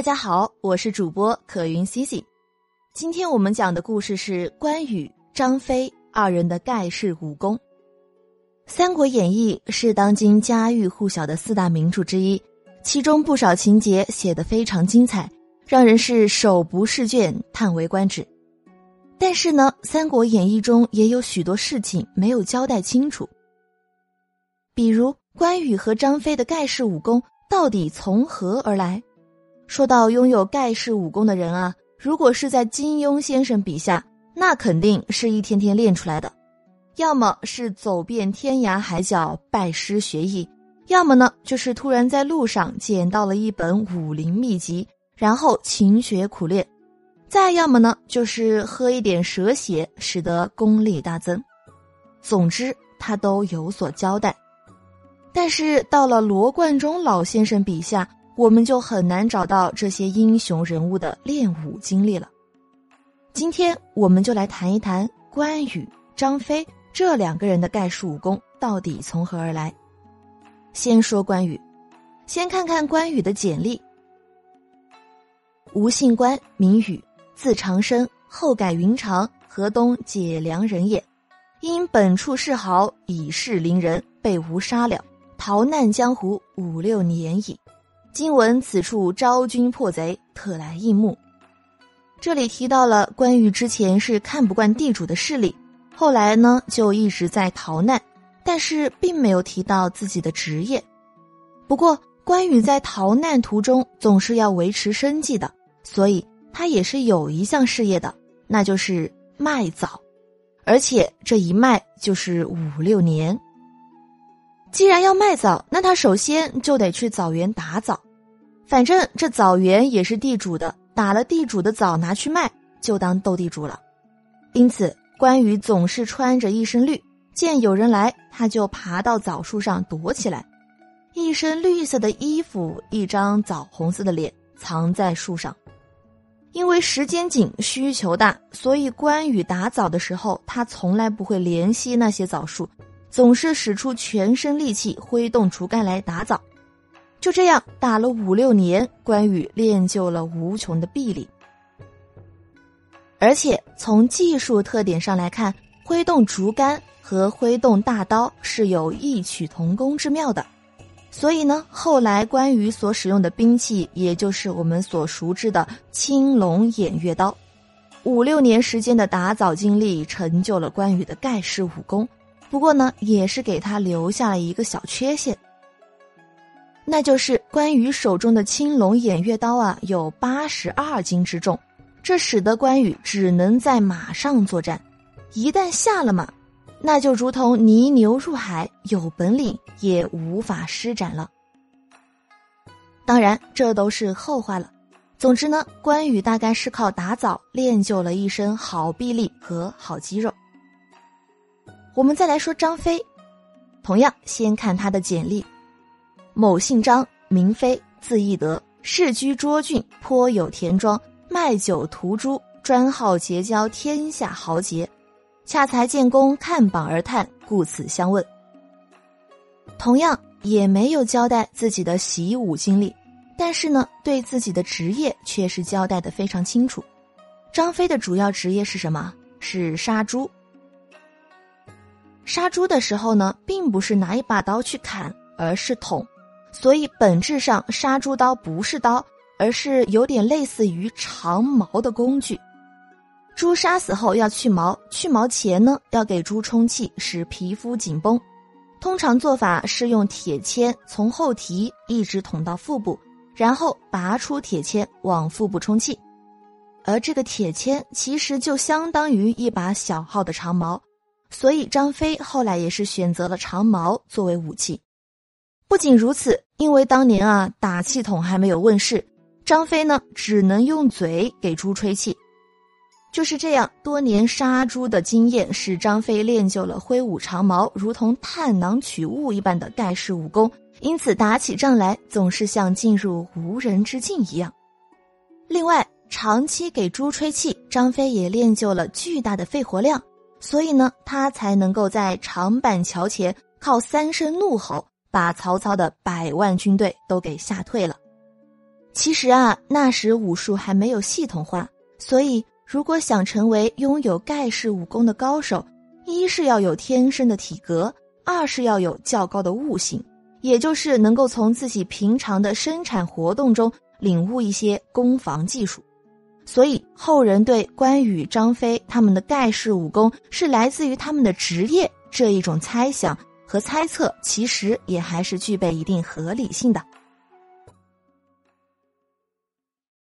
大家好，我是主播可云 Cici。今天我们讲的故事是关羽、张飞二人的盖世武功。《三国演义》是当今家喻户晓的四大名著之一，其中不少情节写得非常精彩，让人是手不释卷、叹为观止。但是呢，《三国演义》中也有许多事情没有交代清楚，比如关羽和张飞的盖世武功到底从何而来？说到拥有盖世武功的人啊，如果是在金庸先生笔下，那肯定是一天天练出来的；要么是走遍天涯海角拜师学艺，要么呢就是突然在路上捡到了一本武林秘籍，然后勤学苦练；再要么呢就是喝一点蛇血，使得功力大增。总之，他都有所交代。但是到了罗贯中老先生笔下。我们就很难找到这些英雄人物的练武经历了。今天我们就来谈一谈关羽、张飞这两个人的盖世武功到底从何而来。先说关羽，先看看关羽的简历：吴姓关，名羽，字长生，后改云长，河东解良人也。因本处世豪，以势凌人，被吴杀了，逃难江湖五六年矣。今闻此处招军破贼，特来应募。这里提到了关羽之前是看不惯地主的势力，后来呢就一直在逃难，但是并没有提到自己的职业。不过关羽在逃难途中总是要维持生计的，所以他也是有一项事业的，那就是卖枣，而且这一卖就是五六年。既然要卖枣，那他首先就得去枣园打枣。反正这枣园也是地主的，打了地主的枣拿去卖，就当斗地主了。因此，关羽总是穿着一身绿，见有人来，他就爬到枣树上躲起来，一身绿色的衣服，一张枣红色的脸，藏在树上。因为时间紧，需求大，所以关羽打枣的时候，他从来不会怜惜那些枣树。总是使出全身力气挥动竹竿来打枣，就这样打了五六年，关羽练就了无穷的臂力。而且从技术特点上来看，挥动竹竿和挥动大刀是有异曲同工之妙的。所以呢，后来关羽所使用的兵器，也就是我们所熟知的青龙偃月刀。五六年时间的打枣经历，成就了关羽的盖世武功。不过呢，也是给他留下了一个小缺陷，那就是关羽手中的青龙偃月刀啊，有八十二斤之重，这使得关羽只能在马上作战，一旦下了马，那就如同泥牛入海，有本领也无法施展了。当然，这都是后话了。总之呢，关羽大概是靠打枣练就了一身好臂力和好肌肉。我们再来说张飞，同样先看他的简历：某姓张，名飞，字翼德，世居涿郡，颇有田庄，卖酒屠猪，专好结交天下豪杰。恰才见公看榜而叹，故此相问。同样也没有交代自己的习武经历，但是呢，对自己的职业却是交代的非常清楚。张飞的主要职业是什么？是杀猪。杀猪的时候呢，并不是拿一把刀去砍，而是捅，所以本质上杀猪刀不是刀，而是有点类似于长矛的工具。猪杀死后要去毛，去毛前呢要给猪充气，使皮肤紧绷。通常做法是用铁签从后提一直捅到腹部，然后拔出铁签往腹部充气，而这个铁签其实就相当于一把小号的长矛。所以张飞后来也是选择了长矛作为武器。不仅如此，因为当年啊打气筒还没有问世，张飞呢只能用嘴给猪吹气。就是这样，多年杀猪的经验使张飞练就了挥舞长矛如同探囊取物一般的盖世武功，因此打起仗来总是像进入无人之境一样。另外，长期给猪吹气，张飞也练就了巨大的肺活量。所以呢，他才能够在长板桥前靠三声怒吼，把曹操的百万军队都给吓退了。其实啊，那时武术还没有系统化，所以如果想成为拥有盖世武功的高手，一是要有天生的体格，二是要有较高的悟性，也就是能够从自己平常的生产活动中领悟一些攻防技术。所以后人对关羽、张飞他们的盖世武功是来自于他们的职业这一种猜想和猜测，其实也还是具备一定合理性的。